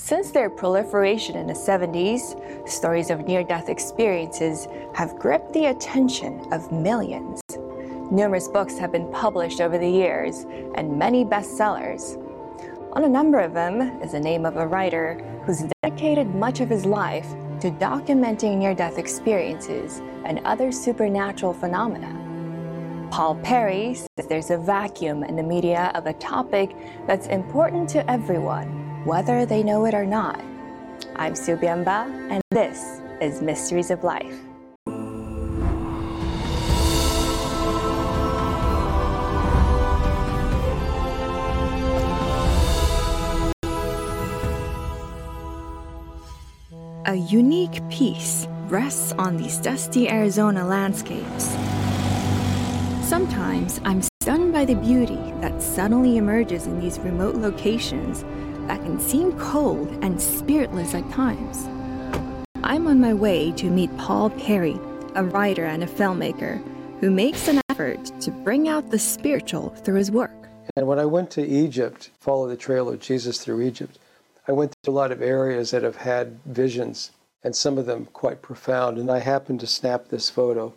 Since their proliferation in the 70s, stories of near death experiences have gripped the attention of millions. Numerous books have been published over the years, and many bestsellers. On a number of them is the name of a writer who's dedicated much of his life to documenting near death experiences and other supernatural phenomena. Paul Perry says there's a vacuum in the media of a topic that's important to everyone, whether they know it or not. I'm Sue Bianba, and this is Mysteries of Life. A unique peace rests on these dusty Arizona landscapes. Sometimes I'm stunned by the beauty that suddenly emerges in these remote locations that can seem cold and spiritless at times. I'm on my way to meet Paul Perry, a writer and a filmmaker who makes an effort to bring out the spiritual through his work. And when I went to Egypt, follow the trail of Jesus through Egypt, I went to a lot of areas that have had visions, and some of them quite profound. And I happened to snap this photo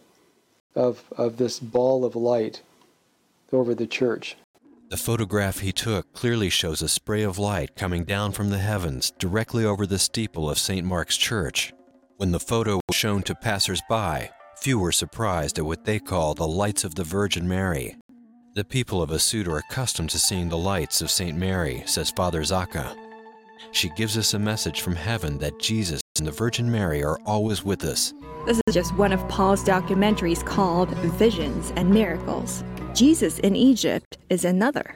of, of this ball of light over the church. The photograph he took clearly shows a spray of light coming down from the heavens directly over the steeple of St. Mark's Church. When the photo was shown to passers-by, few were surprised at what they call the lights of the Virgin Mary. The people of Assiut are accustomed to seeing the lights of St. Mary, says Father Zaka. She gives us a message from heaven that Jesus and the Virgin Mary are always with us. This is just one of Paul's documentaries called Visions and Miracles. Jesus in Egypt is another.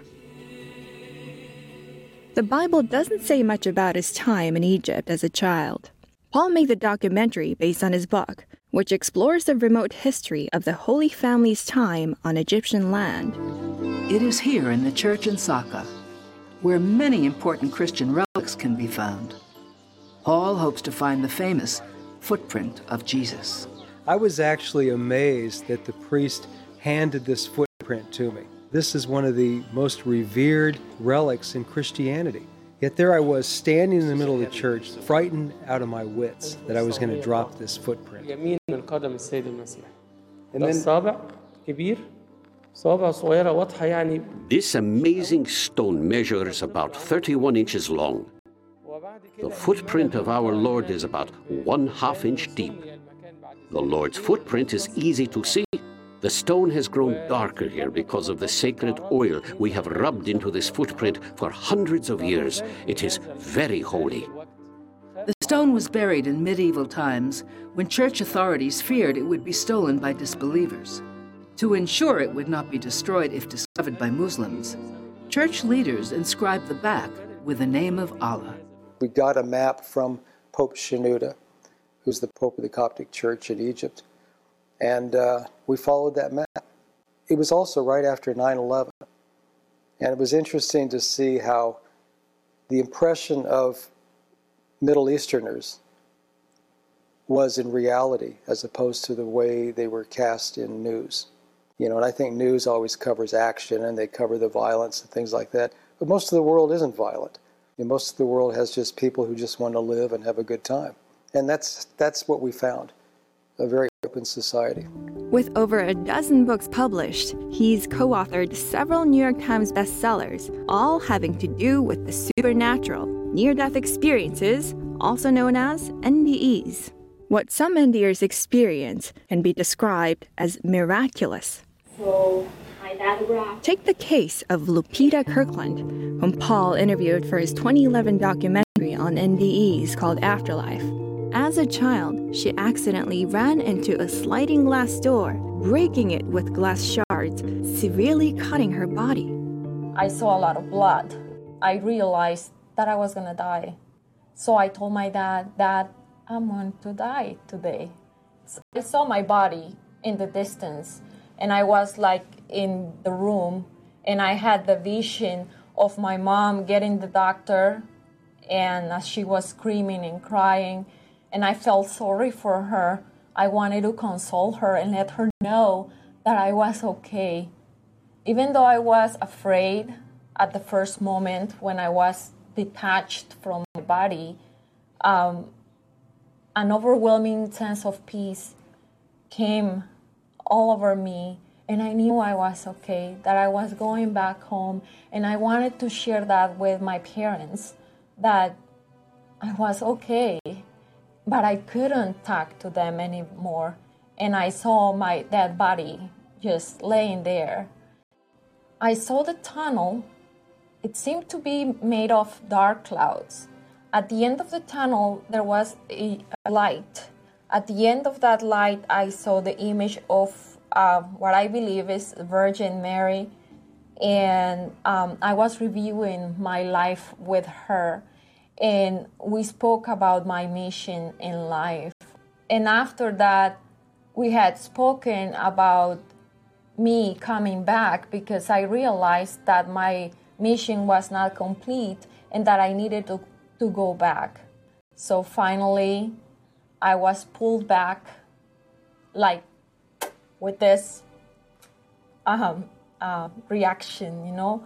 The Bible doesn't say much about his time in Egypt as a child. Paul made the documentary based on his book, which explores the remote history of the Holy Family's time on Egyptian land. It is here in the church in Sakha, where many important Christian relics can be found. Paul hopes to find the famous footprint of Jesus. I was actually amazed that the priest handed this footprint print to me. This is one of the most revered relics in Christianity. Yet there I was standing in the middle of the church, frightened out of my wits that I was going to drop this footprint. And then, this amazing stone measures about 31 inches long. The footprint of our Lord is about one half inch deep. The Lord's footprint is easy to see the stone has grown darker here because of the sacred oil we have rubbed into this footprint for hundreds of years. It is very holy. The stone was buried in medieval times when church authorities feared it would be stolen by disbelievers. To ensure it would not be destroyed if discovered by Muslims, church leaders inscribed the back with the name of Allah. we got a map from Pope Shenouda, who's the Pope of the Coptic Church in Egypt, and uh, we followed that map. It was also right after 9 11, and it was interesting to see how the impression of Middle Easterners was in reality as opposed to the way they were cast in news. You know, and I think news always covers action and they cover the violence and things like that. But most of the world isn't violent. And most of the world has just people who just want to live and have a good time. And that's that's what we found. A very open society. With over a dozen books published, he's co authored several New York Times bestsellers, all having to do with the supernatural, near death experiences, also known as NDEs. What some NDers experience can be described as miraculous. So my dad grabbed Take the case of Lupita Kirkland, whom Paul interviewed for his 2011 documentary on NDEs called Afterlife. As a child, she accidentally ran into a sliding glass door, breaking it with glass shards, severely cutting her body. I saw a lot of blood. I realized that I was gonna die. So I told my dad, that I'm going to die today. So I saw my body in the distance, and I was like in the room, and I had the vision of my mom getting the doctor, and she was screaming and crying, and I felt sorry for her. I wanted to console her and let her know that I was okay even though I was afraid at the first moment when I was detached from my body, um, an overwhelming sense of peace came all over me. And I knew I was okay, that I was going back home. And I wanted to share that with my parents that I was okay, but I couldn't talk to them anymore. And I saw my dead body just laying there. I saw the tunnel. It seemed to be made of dark clouds. At the end of the tunnel, there was a, light. At the end of that light, I saw the image of uh, what I believe is Virgin Mary. And um, I was reviewing my life with her. And we spoke about my mission in life. And after that, we had spoken about me coming back because I realized that my mission was not complete and that I needed to, to go back. So finally, I was pulled back, like with this um, uh, reaction, you know,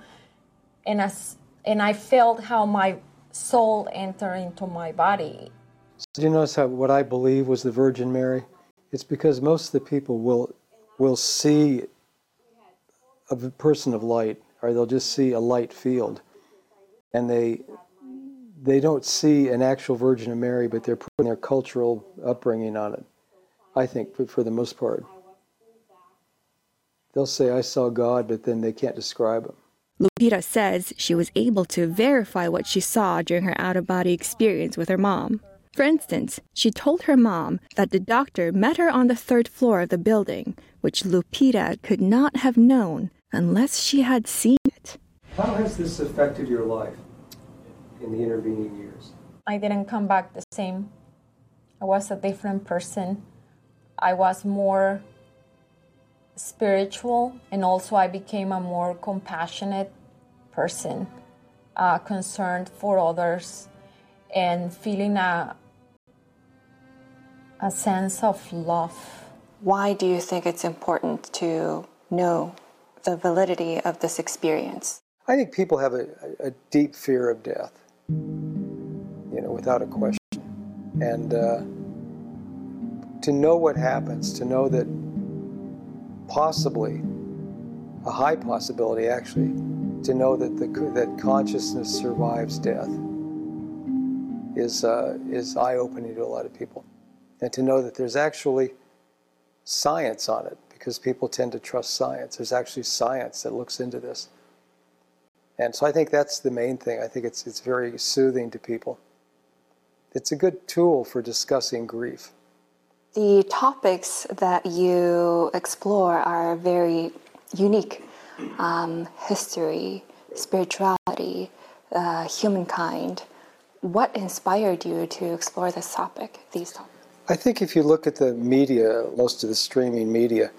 and as and I felt how my soul enter into my body. Do you notice how what I believe was the Virgin Mary? It's because most of the people will will see a person of light, or they'll just see a light field, and they they don't see an actual Virgin of Mary, but they're putting their cultural upbringing on it. I think for, for the most part, they'll say, "I saw God," but then they can't describe him. Lupita says she was able to verify what she saw during her out of body experience with her mom. For instance, she told her mom that the doctor met her on the third floor of the building, which Lupita could not have known unless she had seen it. How has this affected your life in the intervening years? I didn't come back the same. I was a different person. I was more spiritual, and also I became a more compassionate person, uh, concerned for others, and feeling a, a sense of love. Why do you think it's important to know the validity of this experience? I think people have a, a deep fear of death, you know, without a question. And uh, to know what happens, to know that possibly, a high possibility actually, to know that the, that consciousness survives death is uh, is eye-opening to a lot of people, and to know that there's actually science on it because people tend to trust science. There's actually science that looks into this, and so I think that's the main thing. I think it's it's very soothing to people. It's a good tool for discussing grief. The topics that you explore are very unique um, history, spirituality, uh, humankind. What inspired you to explore this topic, these topics? I think if you look at the media, most of the streaming media,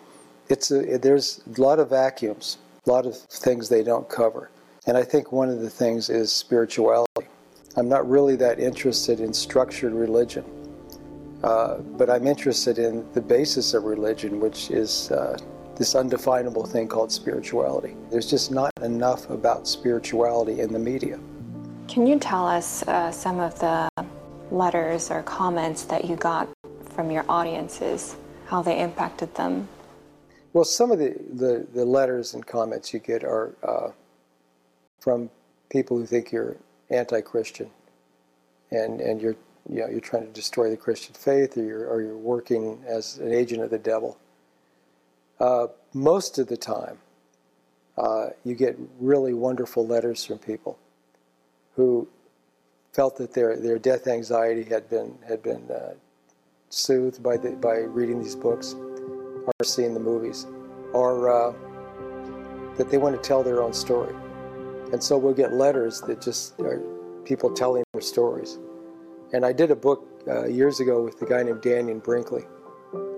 it's a, there's a lot of vacuums, a lot of things they don't cover. And I think one of the things is spirituality. I'm not really that interested in structured religion. Uh, but I'm interested in the basis of religion, which is uh, this undefinable thing called spirituality. There's just not enough about spirituality in the media. Can you tell us uh, some of the letters or comments that you got from your audiences, how they impacted them? Well, some of the, the, the letters and comments you get are uh, from people who think you're anti Christian and, and you're you know, you're trying to destroy the Christian faith or you're, or you're working as an agent of the devil. Uh, most of the time, uh, you get really wonderful letters from people who felt that their, their death anxiety had been, had been uh, soothed by, the, by reading these books or seeing the movies, or uh, that they want to tell their own story. And so we'll get letters that just are people telling their stories. And I did a book uh, years ago with a guy named Dannion Brinkley,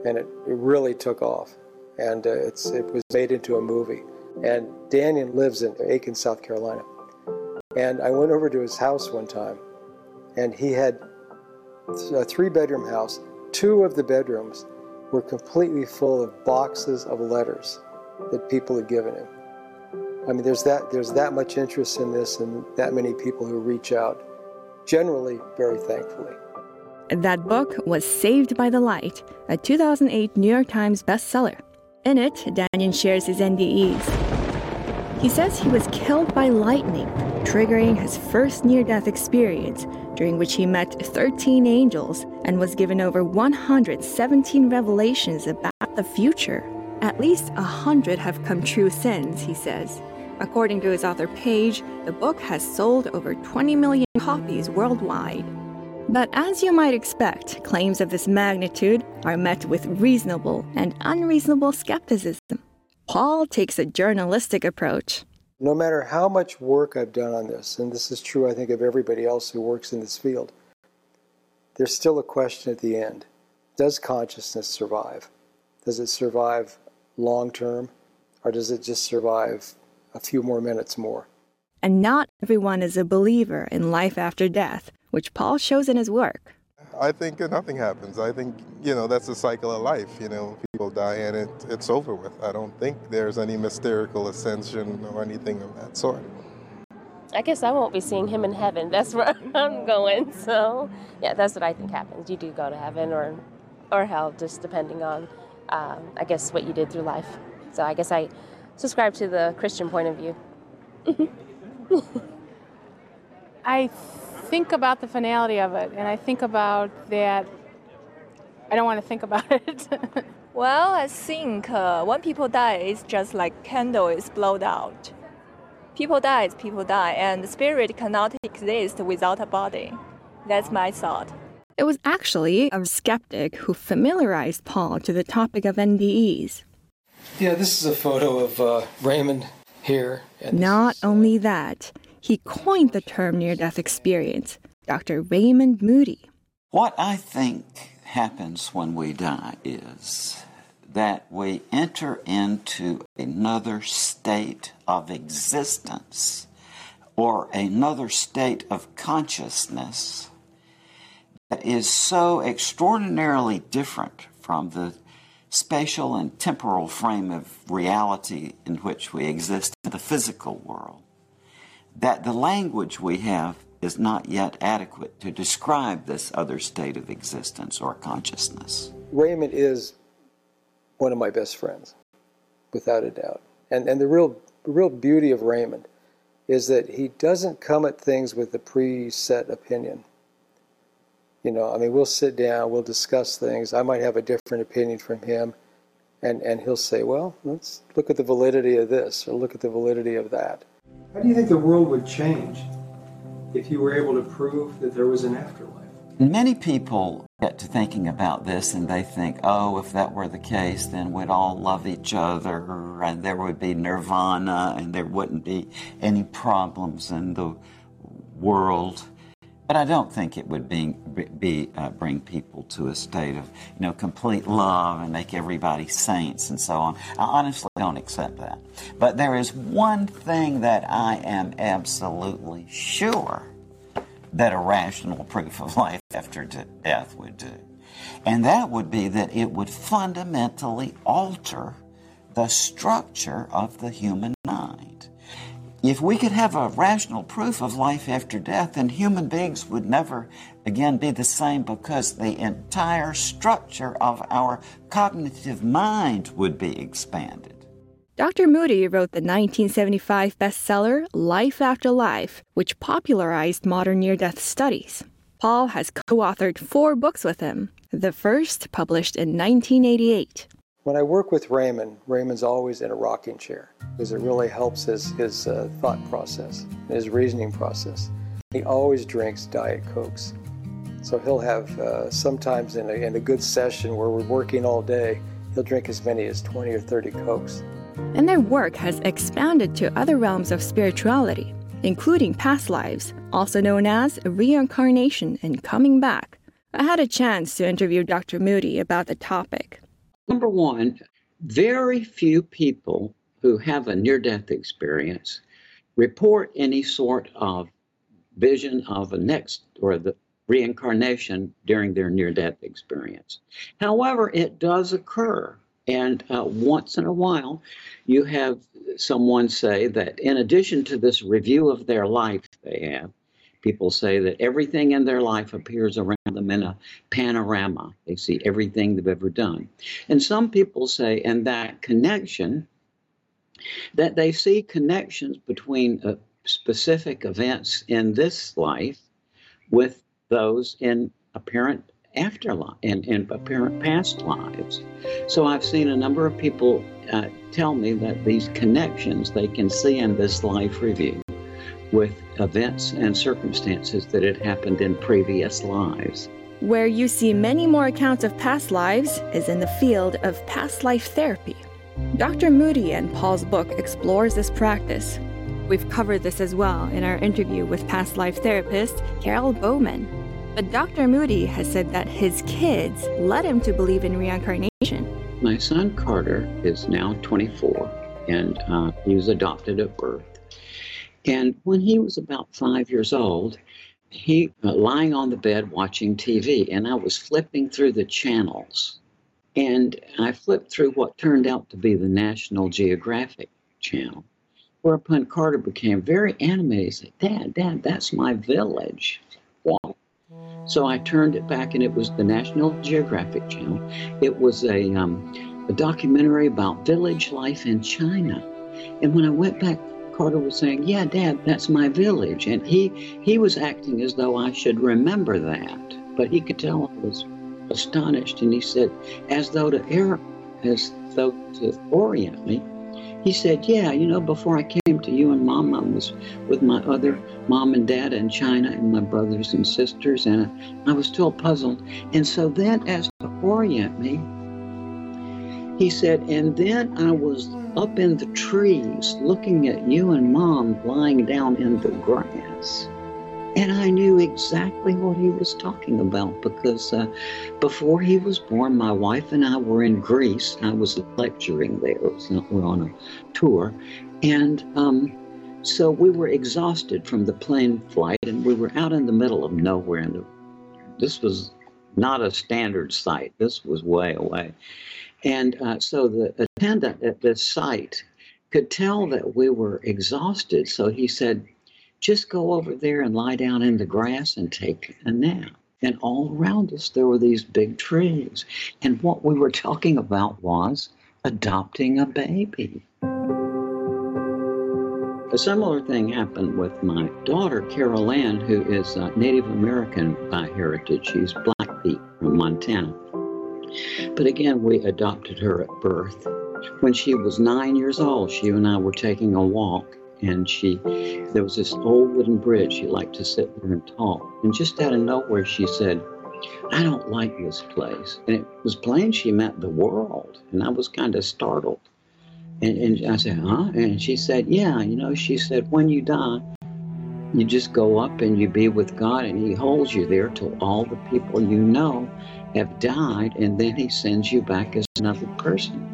and it, it really took off. And uh, it's, it was made into a movie. And Dannion lives in Aiken, South Carolina. And I went over to his house one time, and he had a three bedroom house. Two of the bedrooms were completely full of boxes of letters that people had given him. I mean, there's that there's that much interest in this, and that many people who reach out. Generally, very thankfully. That book was Saved by the Light, a 2008 New York Times bestseller. In it, Dannion shares his NDEs. He says he was killed by lightning, triggering his first near death experience, during which he met 13 angels and was given over 117 revelations about the future. At least a hundred have come true since, he says. According to his author page, the book has sold over 20 million copies worldwide. But as you might expect, claims of this magnitude are met with reasonable and unreasonable skepticism. Paul takes a journalistic approach. No matter how much work I've done on this, and this is true, I think, of everybody else who works in this field, there's still a question at the end Does consciousness survive? Does it survive long term, or does it just survive a few more minutes more? And not everyone is a believer in life after death, which Paul shows in his work. I think nothing happens. I think, you know, that's the cycle of life. You know, people die and it, it's over with. I don't think there's any mystical ascension or anything of that sort. I guess I won't be seeing him in heaven. That's where I'm going. So, yeah, that's what I think happens. You do go to heaven or, or hell, just depending on, um, I guess, what you did through life. So I guess I subscribe to the Christian point of view. I think about the finality of it, and I think about that. I don't want to think about it. well, I think uh, when people die, it's just like candle is blown out. People die, people die, and the spirit cannot exist without a body. That's my thought. It was actually a skeptic who familiarized Paul to the topic of NDEs. Yeah, this is a photo of uh, Raymond here. Not is, uh, only that, he coined the term near death experience, Dr. Raymond Moody. What I think happens when we die is that we enter into another state of existence or another state of consciousness that is so extraordinarily different from the spatial and temporal frame of reality in which we exist in the physical world, that the language we have is not yet adequate to describe this other state of existence or consciousness. Raymond is one of my best friends, without a doubt. And, and the, real, real beauty of Raymond is that he doesn't come at things with a preset opinion. You know, I mean, we'll sit down, we'll discuss things. I might have a different opinion from him, and, and he'll say, well, let's look at the validity of this or look at the validity of that. How do you think the world would change if you were able to prove that there was an afterlife? Many people get to thinking about this and they think, oh, if that were the case, then we'd all love each other and there would be nirvana and there wouldn't be any problems in the world. But I don't think it would be, be uh, bring people to a state of you know complete love and make everybody saints and so on. I honestly don't accept that. But there is one thing that I am absolutely sure that a rational proof of life after death would do, and that would be that it would fundamentally alter the structure of the human mind. If we could have a rational proof of life after death, then human beings would never again be the same because the entire structure of our cognitive mind would be expanded. Dr. Moody wrote the 1975 bestseller Life After Life, which popularized modern near death studies. Paul has co authored four books with him, the first published in 1988. When I work with Raymond, Raymond's always in a rocking chair because it really helps his, his uh, thought process, his reasoning process. He always drinks Diet Cokes. So he'll have, uh, sometimes in a, in a good session where we're working all day, he'll drink as many as 20 or 30 Cokes. And their work has expanded to other realms of spirituality, including past lives, also known as reincarnation and coming back. I had a chance to interview Dr. Moody about the topic. Number one, very few people who have a near death experience report any sort of vision of a next or the reincarnation during their near death experience. However, it does occur And uh, once in a while, you have someone say that in addition to this review of their life they have, people say that everything in their life appears around them in a panorama. They see everything they've ever done. And some people say, in that connection, that they see connections between uh, specific events in this life with those in apparent afterlife and in, in apparent past lives. So I've seen a number of people uh, tell me that these connections they can see in this life review with events and circumstances that had happened in previous lives. Where you see many more accounts of past lives is in the field of past life therapy. Dr. Moody and Paul's book explores this practice. We've covered this as well in our interview with past life therapist Carol Bowman. But Dr. Moody has said that his kids led him to believe in reincarnation. My son Carter is now 24 and uh, he was adopted at birth. And when he was about five years old, he uh, lying on the bed watching TV, and I was flipping through the channels, and I flipped through what turned out to be the National Geographic channel. Whereupon Carter became very animated. He said, "Dad, Dad, that's my village." What? So I turned it back, and it was the National Geographic channel. It was a um, a documentary about village life in China. And when I went back Carter was saying, "Yeah, Dad, that's my village," and he he was acting as though I should remember that, but he could tell I was astonished, and he said, as though to err, as though to orient me, he said, "Yeah, you know, before I came to you and Mom, I was with my other mom and dad in China, and my brothers and sisters, and I was still puzzled, and so then, as to orient me." He said, and then I was up in the trees looking at you and mom lying down in the grass. And I knew exactly what he was talking about because uh, before he was born, my wife and I were in Greece. I was lecturing there. We were on a tour. And um, so we were exhausted from the plane flight and we were out in the middle of nowhere. And this was not a standard site, this was way away. And uh, so the attendant at this site could tell that we were exhausted. So he said, just go over there and lie down in the grass and take a nap. And all around us, there were these big trees. And what we were talking about was adopting a baby. A similar thing happened with my daughter, Carol Ann, who is uh, Native American by heritage. She's Blackfeet from Montana. But again, we adopted her at birth. When she was nine years old, she and I were taking a walk, and she there was this old wooden bridge. She liked to sit there and talk. And just out of nowhere, she said, I don't like this place. And it was plain she meant the world. And I was kind of startled. And, and I said, huh? And she said, yeah, you know, she said, when you die, you just go up and you be with God, and He holds you there till all the people you know have died, and then He sends you back as another person.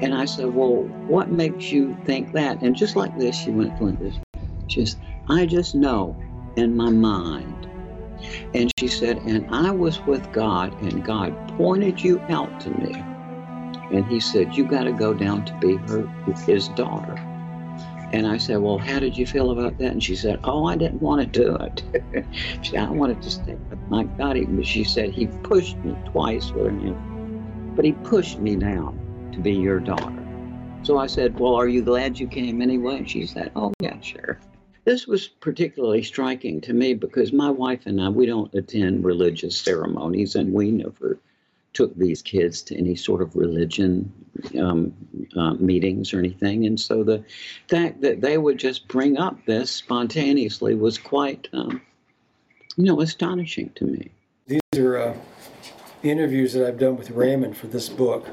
And I said, Well, what makes you think that? And just like this, she went like this. She says, I just know in my mind. And she said, And I was with God, and God pointed you out to me. And He said, You got to go down to be her, His daughter. And I said, Well, how did you feel about that? And she said, Oh, I didn't want to do it. she said, I wanted to stay with my God. But she said, He pushed me twice with her hand, but He pushed me down to be your daughter. So I said, Well, are you glad you came anyway? And she said, Oh, yeah, sure. This was particularly striking to me because my wife and I, we don't attend religious ceremonies and we never took these kids to any sort of religion um, uh, meetings or anything. And so the fact that they would just bring up this spontaneously was quite, um, you know, astonishing to me. These are uh, interviews that I've done with Raymond for this book.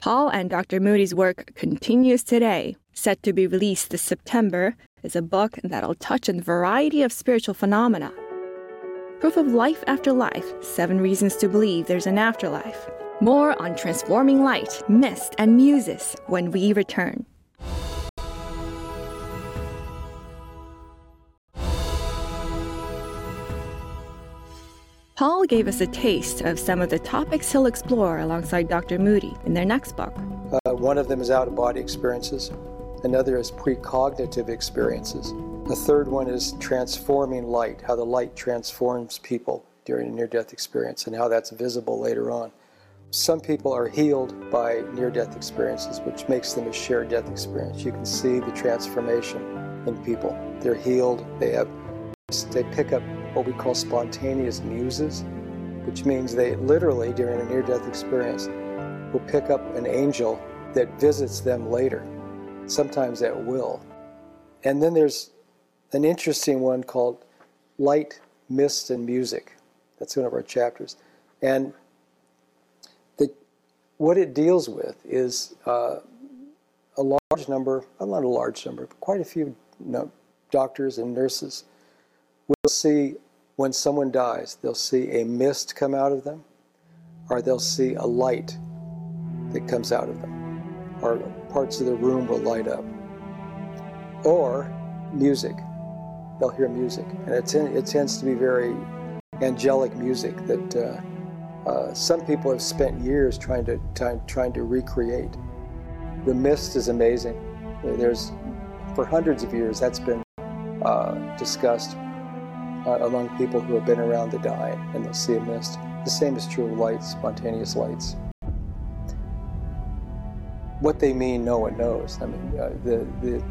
Paul and Dr. Moody's work continues today. Set to be released this September is a book that'll touch on a variety of spiritual phenomena Proof of Life After Life Seven Reasons to Believe There's an Afterlife. More on transforming light, mist, and muses when we return. Paul gave us a taste of some of the topics he'll explore alongside Dr. Moody in their next book. Uh, one of them is out of body experiences, another is precognitive experiences. A third one is transforming light, how the light transforms people during a near death experience and how that's visible later on. Some people are healed by near death experiences, which makes them a shared death experience. You can see the transformation in people. They're healed, they have they pick up what we call spontaneous muses, which means they literally, during a near death experience, will pick up an angel that visits them later, sometimes at will. And then there's an interesting one called Light, Mist, and Music. That's one of our chapters. And the, what it deals with is uh, a large number, well, not a large number, but quite a few doctors and nurses will see when someone dies, they'll see a mist come out of them, or they'll see a light that comes out of them, or parts of the room will light up, or music. They'll hear music, and it, it tends to be very angelic music that uh, uh, some people have spent years trying to trying to recreate. The mist is amazing. There's for hundreds of years that's been uh, discussed uh, among people who have been around the dying and they'll see a mist. The same is true of lights, spontaneous lights. What they mean, no one knows. I mean, uh, the, the,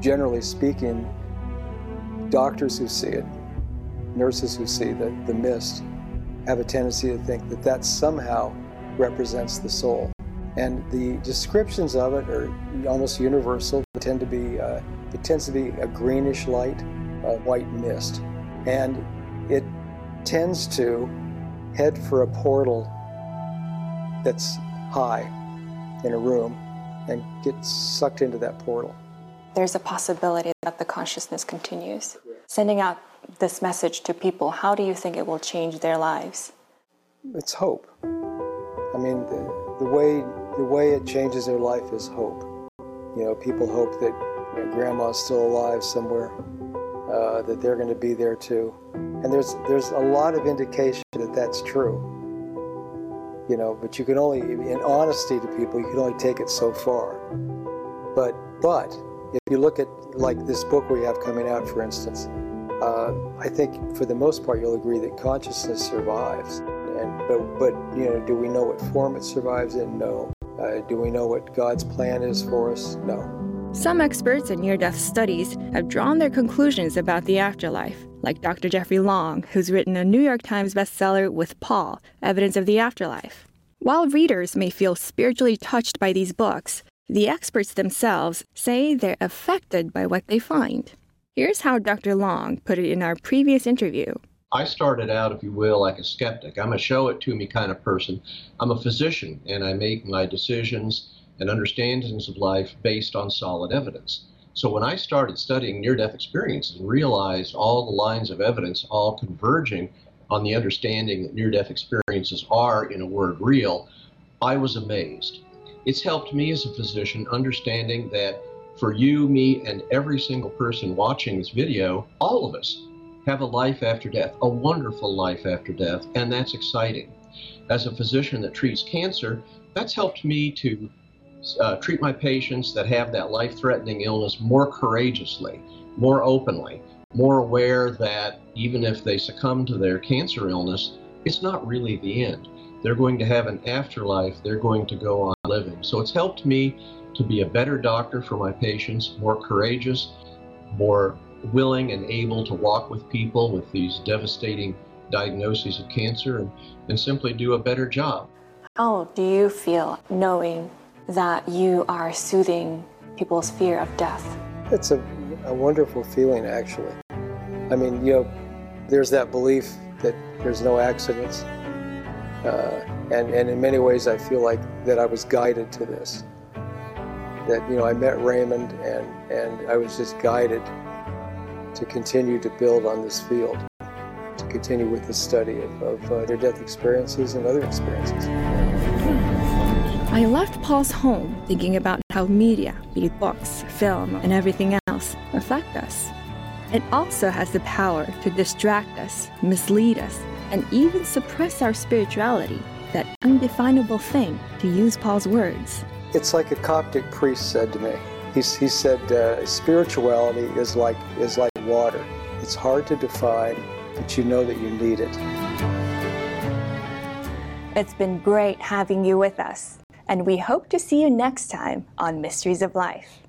generally speaking, doctors who see it, nurses who see the, the mist, have a tendency to think that that somehow represents the soul. And the descriptions of it are almost universal. Tend to be, uh, it tends to be a greenish light, a white mist and it tends to head for a portal that's high in a room and get sucked into that portal. There's a possibility that the consciousness continues. Sending out this message to people, how do you think it will change their lives? It's hope. I mean, the, the way the way it changes their life is hope. You know, people hope that you know, grandma's still alive somewhere uh, that they're going to be there too. And there's there's a lot of indication that that's true. You know, but you can only, in honesty to people, you can only take it so far. But but if you look at like this book we have coming out, for instance, uh, I think for the most part you'll agree that consciousness survives. And but but you know, do we know what form it survives in? No. Uh, do we know what God's plan is for us? No. Some experts in near death studies have drawn their conclusions about the afterlife, like Dr. Jeffrey Long, who's written a New York Times bestseller with Paul, Evidence of the Afterlife. While readers may feel spiritually touched by these books, the experts themselves say they're affected by what they find. Here's how Dr. Long put it in our previous interview. I started out, if you will, like a skeptic. I'm a show it to me kind of person. I'm a physician and I make my decisions and understandings of life based on solid evidence. So when I started studying near death experiences and realized all the lines of evidence all converging on the understanding that near death experiences are, in a word, real, I was amazed. It's helped me as a physician understanding that for you, me, and every single person watching this video, all of us have a life after death, a wonderful life after death, and that's exciting. As a physician that treats cancer, that's helped me to uh, treat my patients that have that life threatening illness more courageously, more openly, more aware that even if they succumb to their cancer illness, it's not really the end. They're going to have an afterlife, they're going to go on living. So it's helped me to be a better doctor for my patients, more courageous, more willing and able to walk with people with these devastating diagnoses of cancer and, and simply do a better job. How do you feel knowing that you are soothing people's fear of death. It's a, a wonderful feeling, actually. I mean, you know, there's that belief that there's no accidents. Uh, and, and in many ways, I feel like that I was guided to this. That, you know, I met Raymond and, and I was just guided to continue to build on this field, to continue with the study of, of uh, near-death experiences and other experiences. I left Paul's home thinking about how media, be it books, film, and everything else, affect us. It also has the power to distract us, mislead us, and even suppress our spirituality, that undefinable thing, to use Paul's words. It's like a Coptic priest said to me. He, he said, uh, spirituality is like, is like water. It's hard to define, but you know that you need it. It's been great having you with us, and we hope to see you next time on Mysteries of Life.